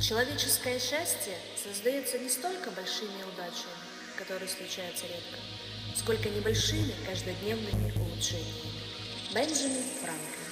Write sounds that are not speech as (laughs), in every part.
Человеческое счастье создается не столько большими удачами, которые случаются редко, сколько небольшими каждодневными улучшениями. Бенджамин Франклин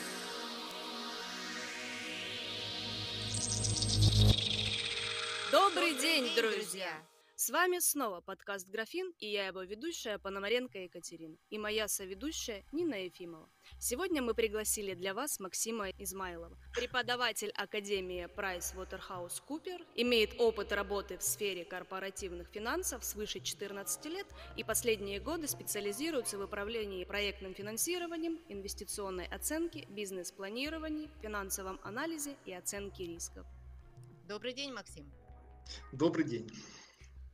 Добрый день, друзья! С вами снова подкаст «Графин» и я его ведущая Пономаренко Екатерина и моя соведущая Нина Ефимова. Сегодня мы пригласили для вас Максима Измайлова, преподаватель Академии PricewaterhouseCooper, имеет опыт работы в сфере корпоративных финансов свыше 14 лет и последние годы специализируется в управлении проектным финансированием, инвестиционной оценке, бизнес-планировании, финансовом анализе и оценке рисков. Добрый день, Максим. Добрый день.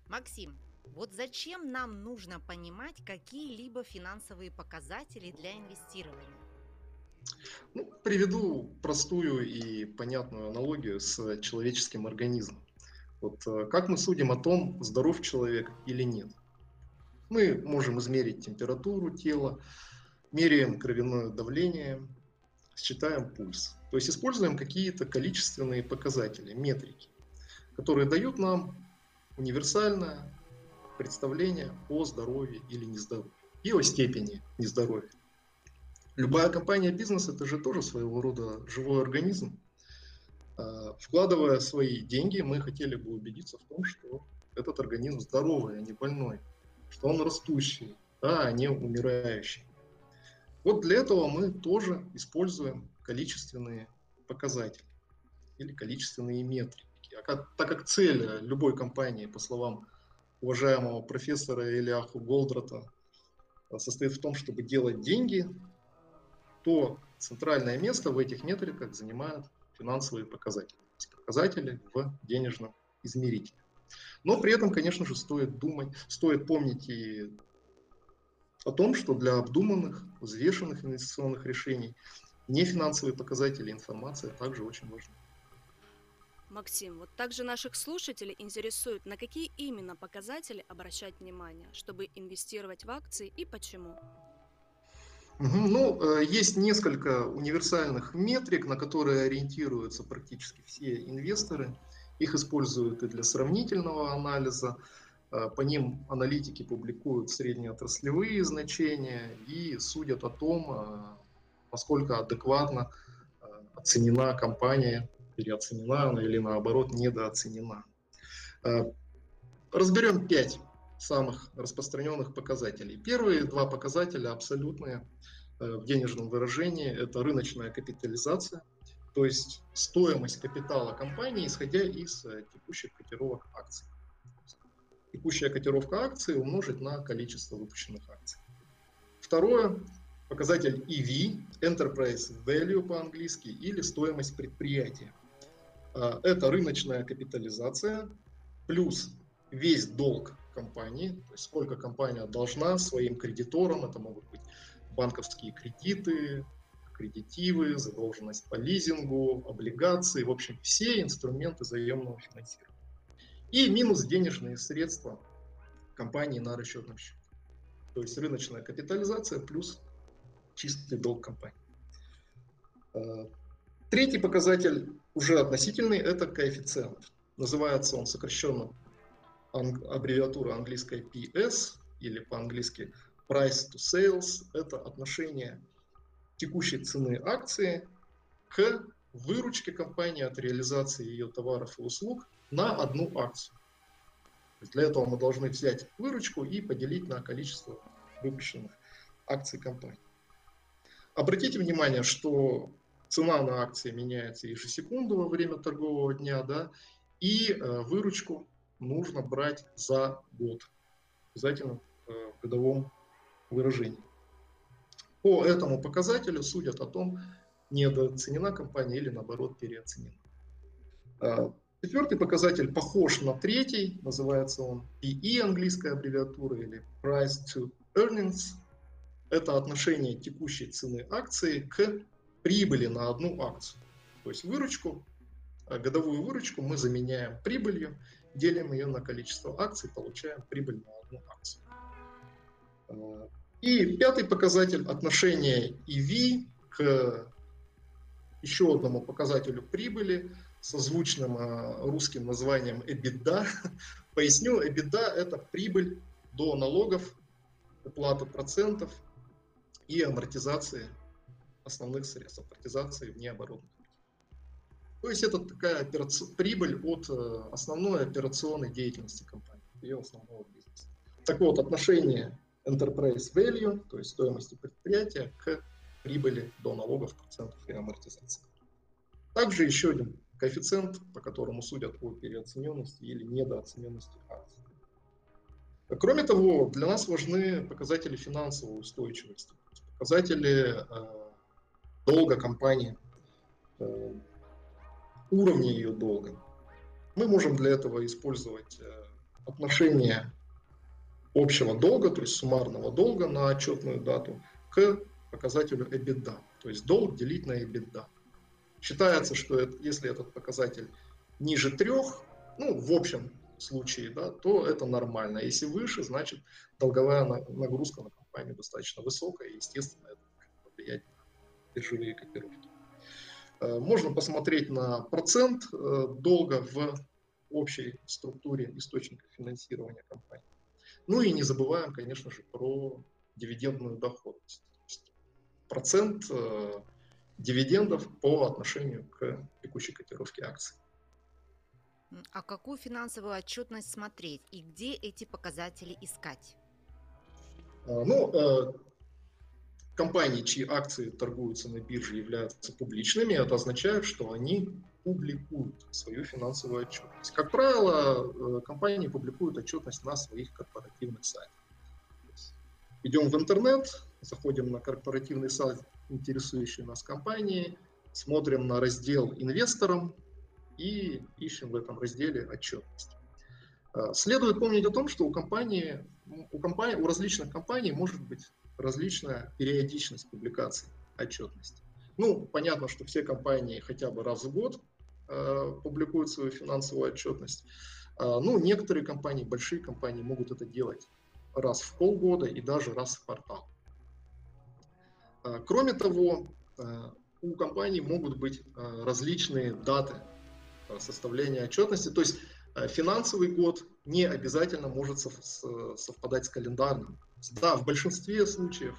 Максим, вот зачем нам нужно понимать какие-либо финансовые показатели для инвестирования? Ну, приведу простую и понятную аналогию с человеческим организмом. Вот э, как мы судим о том, здоров человек или нет? Мы можем измерить температуру тела, меряем кровяное давление, считаем пульс. То есть используем какие-то количественные показатели, метрики, которые дают нам универсальное представление о здоровье или нездоровье и о степени нездоровья. Любая компания бизнес это же тоже своего рода живой организм. А, вкладывая свои деньги, мы хотели бы убедиться в том, что этот организм здоровый, а не больной, что он растущий, а не умирающий. Вот для этого мы тоже используем количественные показатели или количественные метрики. А как, так как цель любой компании, по словам уважаемого профессора Ильяху Голдрата, состоит в том, чтобы делать деньги, то центральное место в этих метриках занимают финансовые показатели, показатели в денежном измерителе. Но при этом, конечно же, стоит думать, стоит помнить и о том, что для обдуманных, взвешенных инвестиционных решений нефинансовые показатели информация также очень важны. Максим, вот также наших слушателей интересует, на какие именно показатели обращать внимание, чтобы инвестировать в акции и почему? Ну, э, есть несколько универсальных метрик, на которые ориентируются практически все инвесторы. Их используют и для сравнительного анализа. Э, по ним аналитики публикуют среднеотраслевые значения и судят о том, э, насколько адекватно оценена компания переоценена она или наоборот недооценена. Э, разберем пять самых распространенных показателей. Первые два показателя абсолютные э, в денежном выражении. Это рыночная капитализация, то есть стоимость капитала компании, исходя из э, текущих котировок акций. Текущая котировка акций умножить на количество выпущенных акций. Второе показатель EV, Enterprise Value по-английски, или стоимость предприятия. А, это рыночная капитализация плюс весь долг компании, то есть сколько компания должна своим кредиторам, это могут быть банковские кредиты, кредитивы, задолженность по лизингу, облигации, в общем, все инструменты заемного финансирования. И минус денежные средства компании на расчетном счете. То есть рыночная капитализация плюс чистый долг компании. Третий показатель уже относительный, это коэффициент. Называется он сокращенно анг, аббревиатура английская PS или по-английски Price to Sales. Это отношение текущей цены акции к выручке компании от реализации ее товаров и услуг на одну акцию. Для этого мы должны взять выручку и поделить на количество выпущенных акций компании. Обратите внимание, что цена на акции меняется ежесекунду во время торгового дня, да, и э, выручку нужно брать за год, обязательно э, в годовом выражении. По этому показателю судят о том, недооценена компания или наоборот переоценена. Э, четвертый показатель похож на третий, называется он PE, английская аббревиатура, или Price to Earnings. Это отношение текущей цены акции к прибыли на одну акцию. То есть выручку, э, годовую выручку мы заменяем прибылью, делим ее на количество акций, получаем прибыль на одну акцию. Э, и пятый показатель отношение EV к еще одному показателю прибыли, созвучным русским названием EBITDA. (laughs) Поясню, EBITDA – это прибыль до налогов, уплаты процентов и амортизации основных средств, амортизации внеоборотных. То есть это такая операци... прибыль от э, основной операционной деятельности компании, ее основного бизнеса. Так вот, отношение enterprise value, то есть стоимости предприятия, к прибыли до налогов, процентов и амортизации. Также еще один коэффициент, по которому судят о переоцененности или недооцененности акций. Кроме того, для нас важны показатели финансовой устойчивости, показатели э, долга компании, э, уровня ее долга. Мы можем для этого использовать э, отношение общего долга, то есть суммарного долга на отчетную дату, к показателю EBITDA, то есть долг делить на EBITDA. Считается, что это, если этот показатель ниже трех, ну, в общем случае, да, то это нормально. Если выше, значит, долговая нагрузка на компанию достаточно высокая, и, естественно, это влияет биржевые котировки. Э, можно посмотреть на процент э, долга в общей структуре источника финансирования компании. Ну и не забываем, конечно же, про дивидендную доходность. Процент э, дивидендов по отношению к текущей котировке акций. А какую финансовую отчетность смотреть и где эти показатели искать? Ну, компании, чьи акции торгуются на бирже, являются публичными, это означает, что они публикуют свою финансовую отчетность. Как правило, э, компании публикуют отчетность на своих корпоративных сайтах. Идем в интернет, заходим на корпоративный сайт интересующие нас компании, смотрим на раздел инвесторам и ищем в этом разделе отчетность. А, следует помнить о том, что у компании, у, компании, у различных компаний может быть различная периодичность публикаций отчетности. Ну, понятно, что все компании хотя бы раз в год э, публикуют свою финансовую отчетность. Э, ну, некоторые компании, большие компании могут это делать раз в полгода и даже раз в квартал. А, кроме того, а, у компаний могут быть а, различные даты составления отчетности. То есть финансовый год не обязательно может совпадать с календарным. Да, в большинстве случаев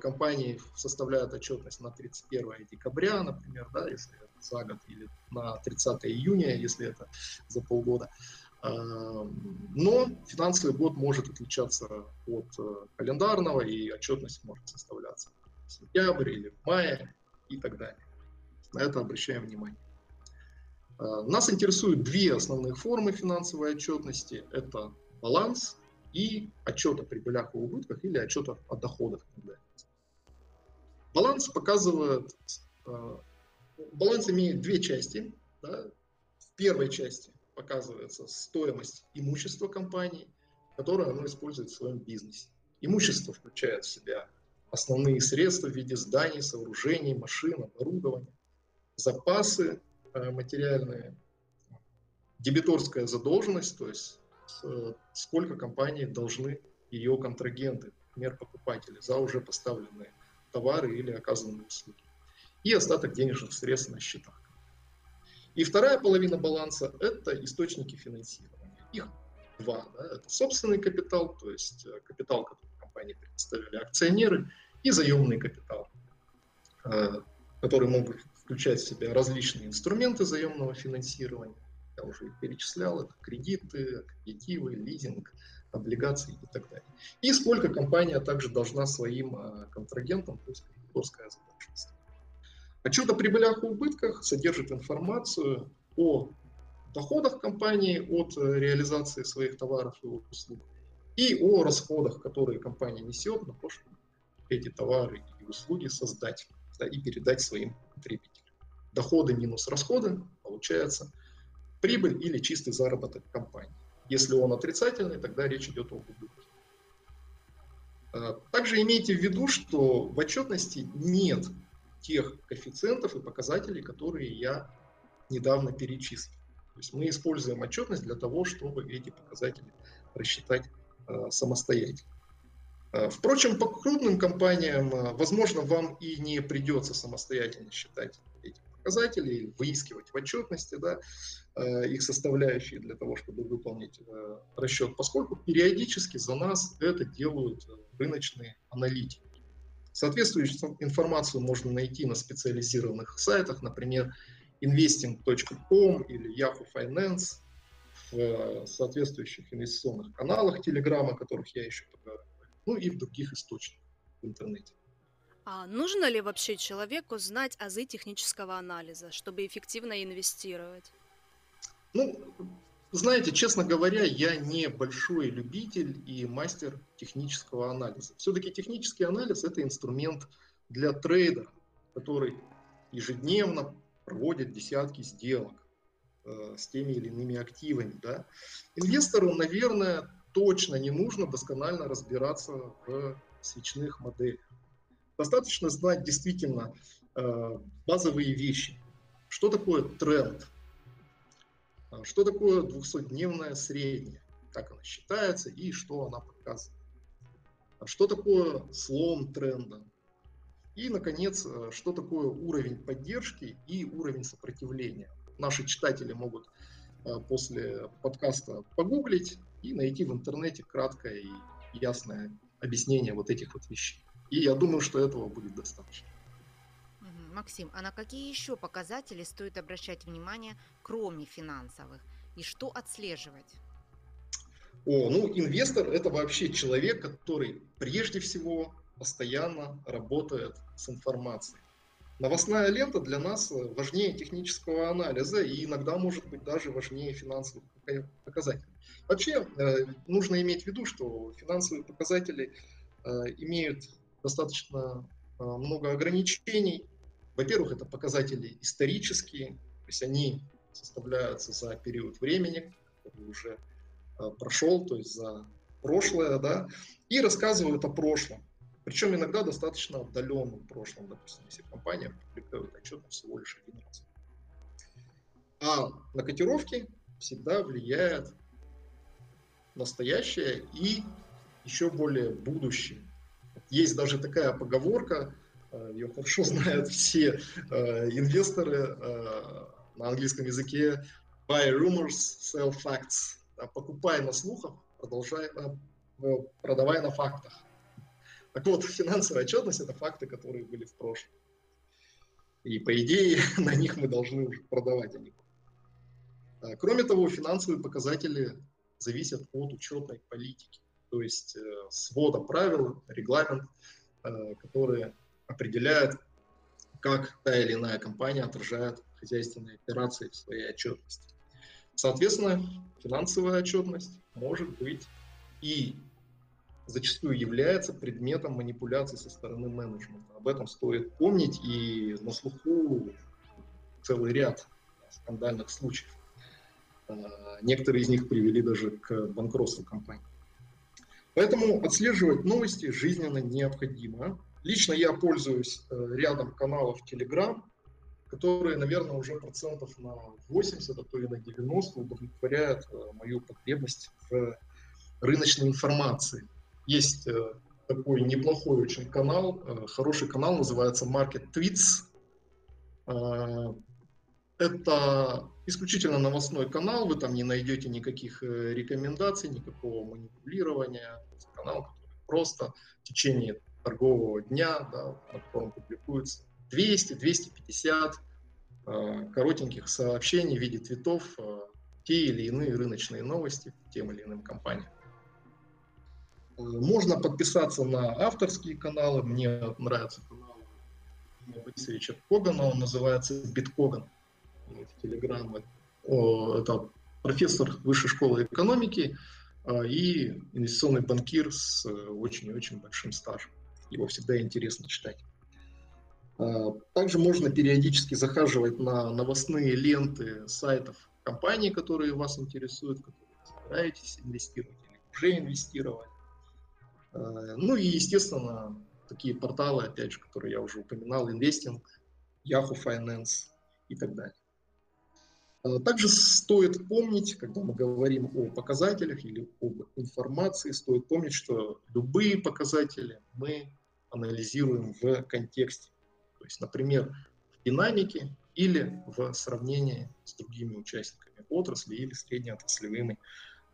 компании составляют отчетность на 31 декабря, например, да, если это за год, или на 30 июня, если это за полгода. Но финансовый год может отличаться от календарного, и отчетность может составляться сентябрь или в мае и так далее. На это обращаем внимание. А, нас интересуют две основные формы финансовой отчетности. Это баланс и отчет о прибылях и убытках или отчет о доходах. Баланс показывает, а, баланс имеет две части. Да? В первой части показывается стоимость имущества компании, которое оно использует в своем бизнесе. Имущество включает в себя основные средства в виде зданий, сооружений, машин, оборудования, запасы э, материальные, дебиторская задолженность, то есть э, сколько компании должны ее контрагенты, например, покупатели, за уже поставленные товары или оказанные услуги. И остаток денежных средств на счетах. И вторая половина баланса – это источники финансирования. Их два. Да? Это собственный капитал, то есть э, капитал, который компании представили акционеры, и заемный капитал, который могут включать в себя различные инструменты заемного финансирования. Я уже перечислял, это кредиты, кредитивы, лизинг, облигации и так далее. И сколько компания также должна своим э, контрагентам, то есть кредиторская задолженность. Отчет о прибылях и убытках содержит информацию о доходах компании от э, реализации своих товаров и услуг и о расходах, которые компания несет на то, чтобы эти товары и услуги создать да, и передать своим потребителям. Доходы минус расходы получается прибыль или чистый заработок компании. Если он отрицательный, тогда речь идет об убытке. А, также имейте в виду, что в отчетности нет тех коэффициентов и показателей, которые я недавно перечислил. То есть мы используем отчетность для того, чтобы эти показатели рассчитать э, самостоятельно. Э, впрочем, по крупным компаниям, возможно, вам и не придется самостоятельно считать эти показатели, выискивать в отчетности да, э, их составляющие для того, чтобы выполнить расчет, поскольку периодически за нас это делают рыночные аналитики. Соответствующую информацию можно найти на специализированных сайтах, например, investing.com или Yahoo Finance, в соответствующих инвестиционных каналах Telegram, о которых я еще поговорю ну и в других источниках в интернете. А нужно ли вообще человеку знать азы технического анализа, чтобы эффективно инвестировать? Ну, знаете, честно говоря, я не большой любитель и мастер технического анализа. Все-таки технический анализ – это инструмент для трейдера, который ежедневно проводит десятки сделок э, с теми или иными активами. Да? Инвестору, наверное, точно не нужно досконально разбираться в свечных моделях. Достаточно знать действительно э, базовые вещи. Что такое тренд? А что такое 200-дневная средняя? Как она считается и что она показывает? А что такое слом тренда? И, наконец, э, что такое уровень поддержки и уровень сопротивления? Наши читатели могут э, после подкаста погуглить и найти в интернете краткое и ясное объяснение вот этих вот вещей. И я думаю, что этого будет достаточно. Максим, а на какие еще показатели стоит обращать внимание, кроме финансовых? И что отслеживать? О, ну, инвестор – это вообще человек, который прежде всего постоянно работает с информацией. Новостная лента для нас важнее технического анализа и иногда может быть даже важнее финансовых показателей. Вообще э, нужно иметь в виду, что финансовые показатели э, имеют достаточно э, много ограничений. Во-первых, это показатели исторические, то есть они составляются за период времени, который уже прошел, то есть за прошлое, да, и рассказывают о прошлом. Причем иногда достаточно отдаленном прошлом, допустим, если компания публикует отчет всего лишь один раз. А на котировки всегда влияет настоящее и еще более будущее. Есть даже такая поговорка, э, ее хорошо (laughs) знают все э, инвесторы э, на английском языке buy rumors, sell facts. Покупай на слухах, продолжай, продавай на фактах. Так вот, финансовая отчетность – это факты, которые были в прошлом. И, по идее, (laughs) на них мы должны уже продавать, а Кроме того, финансовые показатели зависят от учетной политики, то есть э, свода правил, регламент, э, которые определяют, как та или иная компания отражает хозяйственные операции в своей отчетности. Соответственно, финансовая отчетность может быть и зачастую является предметом манипуляций со стороны менеджмента. Об этом стоит помнить, и на слуху целый ряд скандальных случаев. А, некоторые из них привели даже к банкротству компании. Поэтому отслеживать новости жизненно необходимо. Лично я пользуюсь э, рядом каналов Telegram, которые, наверное, уже процентов на 80, а то и на 90 удовлетворяют э, мою потребность в рыночной информации. Есть э, такой неплохой очень канал, хороший канал, называется Market Tweets. Это исключительно новостной канал, вы там не найдете никаких э, рекомендаций, никакого манипулирования. Это канал, который просто в течение торгового дня, да, на котором публикуется 200-250 э, коротеньких сообщений в виде твитов, э, те или иные рыночные новости тем или иным компаниям. Можно подписаться на авторские каналы. Мне нравится канал Борисовича Когана, он называется Биткоган телеграммы. Это профессор высшей школы экономики а, и инвестиционный банкир с э, очень-очень большим стажем. Его всегда интересно читать. А, также можно периодически захаживать на новостные ленты сайтов компаний, которые вас интересуют, в которые вы собираетесь инвестировать или уже инвестировали. А, ну и, естественно, такие порталы, опять же, которые я уже упоминал, Investing, Yahoo Finance и так далее. А, также стоит помнить, когда мы говорим о показателях или об информации, стоит помнить, что любые показатели мы анализируем в контексте. То есть, например, в динамике или в сравнении с другими участниками отрасли или среднеотраслевыми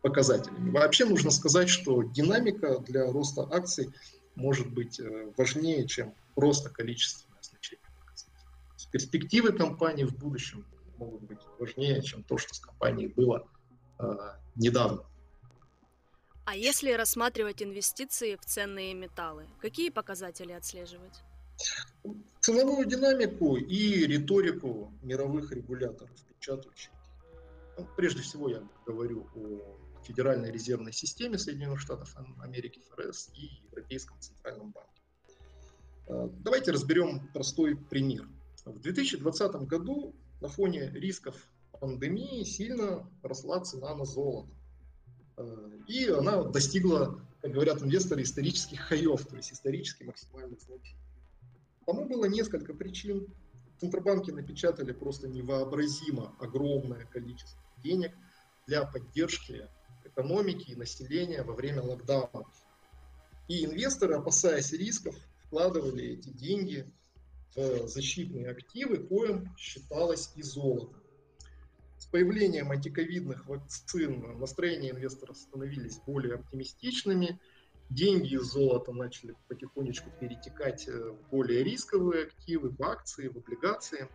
показателями. Вообще нужно сказать, что динамика для роста акций может быть э, важнее, чем просто количественное значение. Перспективы компании в будущем могут быть важнее, чем то, что с компанией было э, недавно. А если рассматривать инвестиции в ценные металлы, какие показатели отслеживать? Ценовую динамику и риторику мировых регуляторов, печатающих. Ну, прежде всего я говорю о Федеральной резервной системе Соединенных Штатов Америки, ФРС, и Европейском центральном банке. Э, давайте разберем простой пример. В 2020 году на фоне рисков пандемии сильно росла цена на золото. Э, и она достигла, как говорят инвесторы, исторических хаев, то есть исторически максимальных значений. Тому было несколько причин. Центробанки напечатали просто невообразимо огромное количество денег для поддержки экономики и населения во время локдауна. И инвесторы, опасаясь рисков, вкладывали эти деньги в защитные активы, коим считалось и золото. С появлением антиковидных вакцин настроения инвесторов становились более оптимистичными, деньги из золота начали потихонечку перетекать э, в более рисковые активы, в акции, в облигации.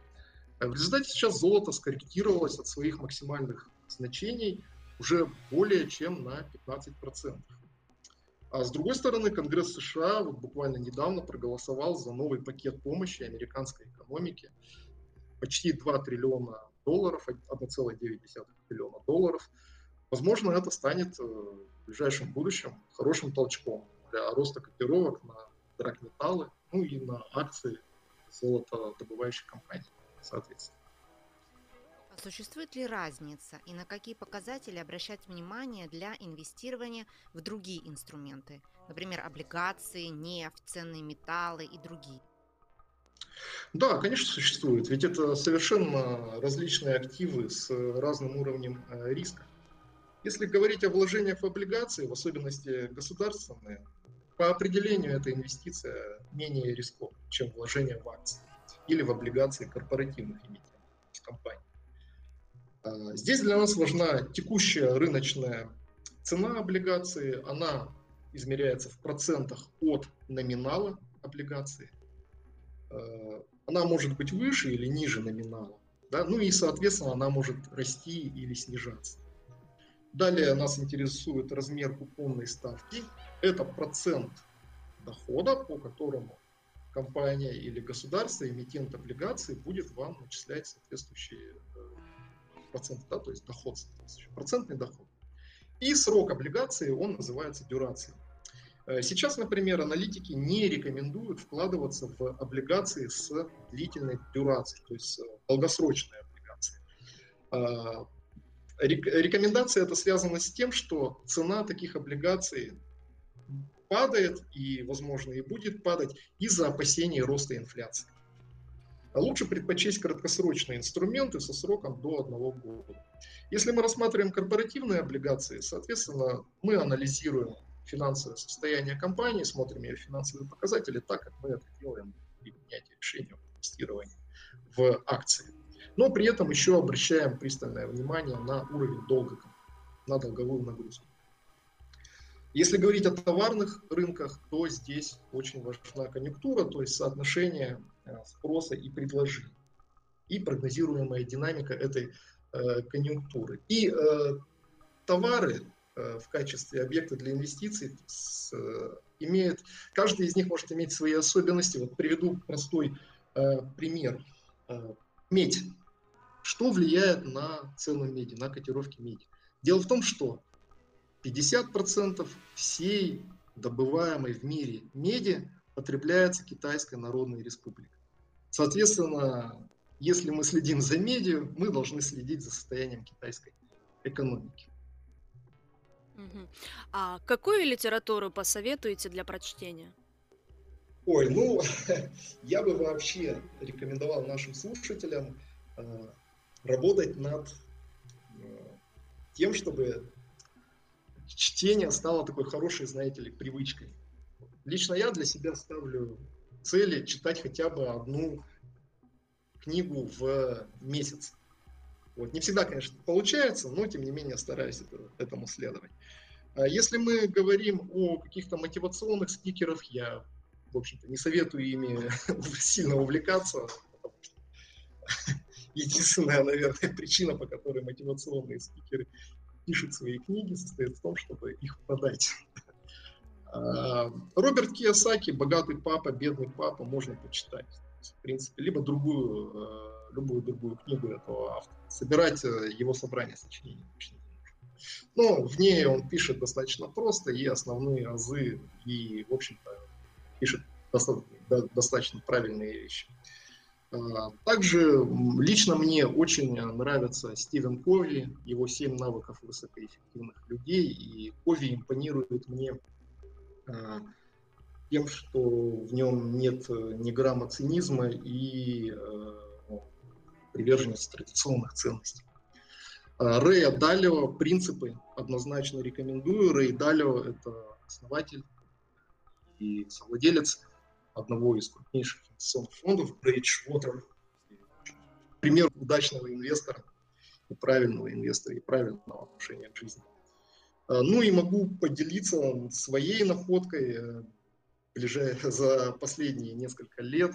В результате сейчас золото скорректировалось от своих максимальных значений уже более чем на 15%. А с другой стороны, Конгресс США вот буквально недавно проголосовал за новый пакет помощи американской экономике. Почти 2 триллиона долларов, 1,9 триллиона долларов. Возможно, это станет э, в ближайшем будущем хорошим толчком для роста котировок на драгметаллы, ну и на акции золотодобывающих компаний, соответственно. Существует ли разница и на какие показатели обращать внимание для инвестирования в другие инструменты, например, облигации, нефть, ценные металлы и другие? Да, конечно, существует. Ведь это совершенно различные активы с разным уровнем э, риска. Если говорить о вложениях в облигации, в особенности государственные, по определению эта инвестиция менее рисковая, чем вложение в акции или в облигации корпоративных эмитентов компаний. А, здесь для нас важна текущая рыночная цена облигации. Она измеряется в процентах от номинала облигации. А, она может быть выше или ниже номинала. Да? Ну и, соответственно, она может расти или снижаться. Далее нас интересует размер купонной ставки. Это процент дохода, по которому компания или государство, эмитент облигаций будет вам начислять соответствующие э, процент, да, то есть доход, процентный доход. И срок облигации, он называется дюрацией. Э, сейчас, например, аналитики не рекомендуют вкладываться в облигации с длительной дюрацией, то есть э, долгосрочные облигации. А, рекомендация это связана с тем, что цена таких облигаций падает и, возможно, и будет падать из-за опасений роста инфляции. А лучше предпочесть краткосрочные инструменты со сроком до одного года. Если мы рассматриваем корпоративные облигации, соответственно, мы анализируем финансовое состояние компании, смотрим ее финансовые показатели так, как мы это делаем при принятии решения об инвестировании в акции. Но при этом еще обращаем пристальное внимание на уровень долга, на долговую нагрузку. Если говорить о товарных рынках, то здесь очень важна конъюнктура, то есть соотношение спроса и предложения и прогнозируемая динамика этой э, конъюнктуры. И э, товары э, в качестве объекта для инвестиций с, э, имеют, каждый из них может иметь свои особенности. Вот приведу простой э, пример. Э, медь. Что влияет на цену меди, на котировки меди? Дело в том, что 50% всей добываемой в мире меди потребляется Китайской Народной Республикой. Соответственно, если мы следим за медиа, мы должны следить за состоянием китайской экономики. А какую литературу посоветуете для прочтения? Ой, ну, (laughs) я бы вообще рекомендовал нашим слушателям э, работать над тем, чтобы чтение стало такой хорошей, знаете ли, привычкой. Лично я для себя ставлю цели читать хотя бы одну книгу в месяц. Вот. Не всегда, конечно, получается, но тем не менее стараюсь это, этому следовать. А если мы говорим о каких-то мотивационных спикерах, я, в общем-то, не советую ими (laughs) сильно увлекаться, (laughs) единственная, наверное, причина, по которой мотивационные спикеры пишут свои книги, состоит в том, чтобы их продать. А, Роберт Кiyosaki «Богатый папа, бедный папа» можно почитать. В принципе, либо другую, э, любую другую книгу этого автора. Собирать э, его собрание сочинений точно но в ней он пишет достаточно просто, и основные азы, и, в общем-то, пишет достаточно правильные вещи. Также лично мне очень нравится Стивен Кови, его «Семь навыков высокоэффективных людей», и Кови импонирует мне тем, что в нем нет ни грамма цинизма и э, ну, приверженности традиционных ценностей. А, Рэя Далио «Принципы» однозначно рекомендую. Рэй Далио – это основатель и совладелец одного из крупнейших инвестиционных фондов Bridgewater. Пример удачного инвестора и правильного инвестора, и правильного отношения к жизни. А, ну и могу поделиться своей находкой. (laughs) За последние несколько лет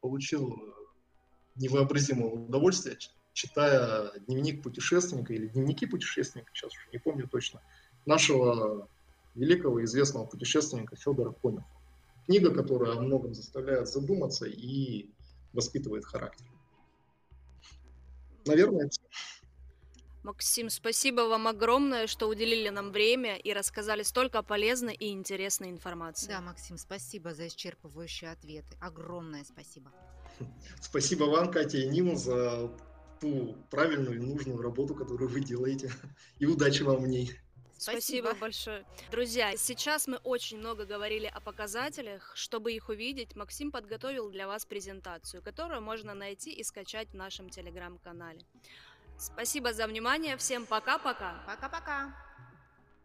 получил невообразимое удовольствие читая дневник путешественника или дневники путешественника, сейчас уже не помню точно, нашего великого известного путешественника Федора Конюха. Книга, которая о многом заставляет задуматься и воспитывает характер. Наверное, это Максим, спасибо вам огромное, что уделили нам время и рассказали столько полезной и интересной информации. Да, Максим, спасибо за исчерпывающие ответы. Огромное спасибо. (laughs) Спасибо вам, Катя и Нима, за ту правильную и нужную работу, которую вы делаете. (laughs) И удачи вам в ней. Спасибо. Спасибо большое. Друзья, сейчас мы очень много говорили о показателях. Чтобы их увидеть, Максим подготовил для вас презентацию, которую можно найти и скачать в нашем телеграм-канале. Спасибо за внимание. Всем пока-пока. Пока-пока.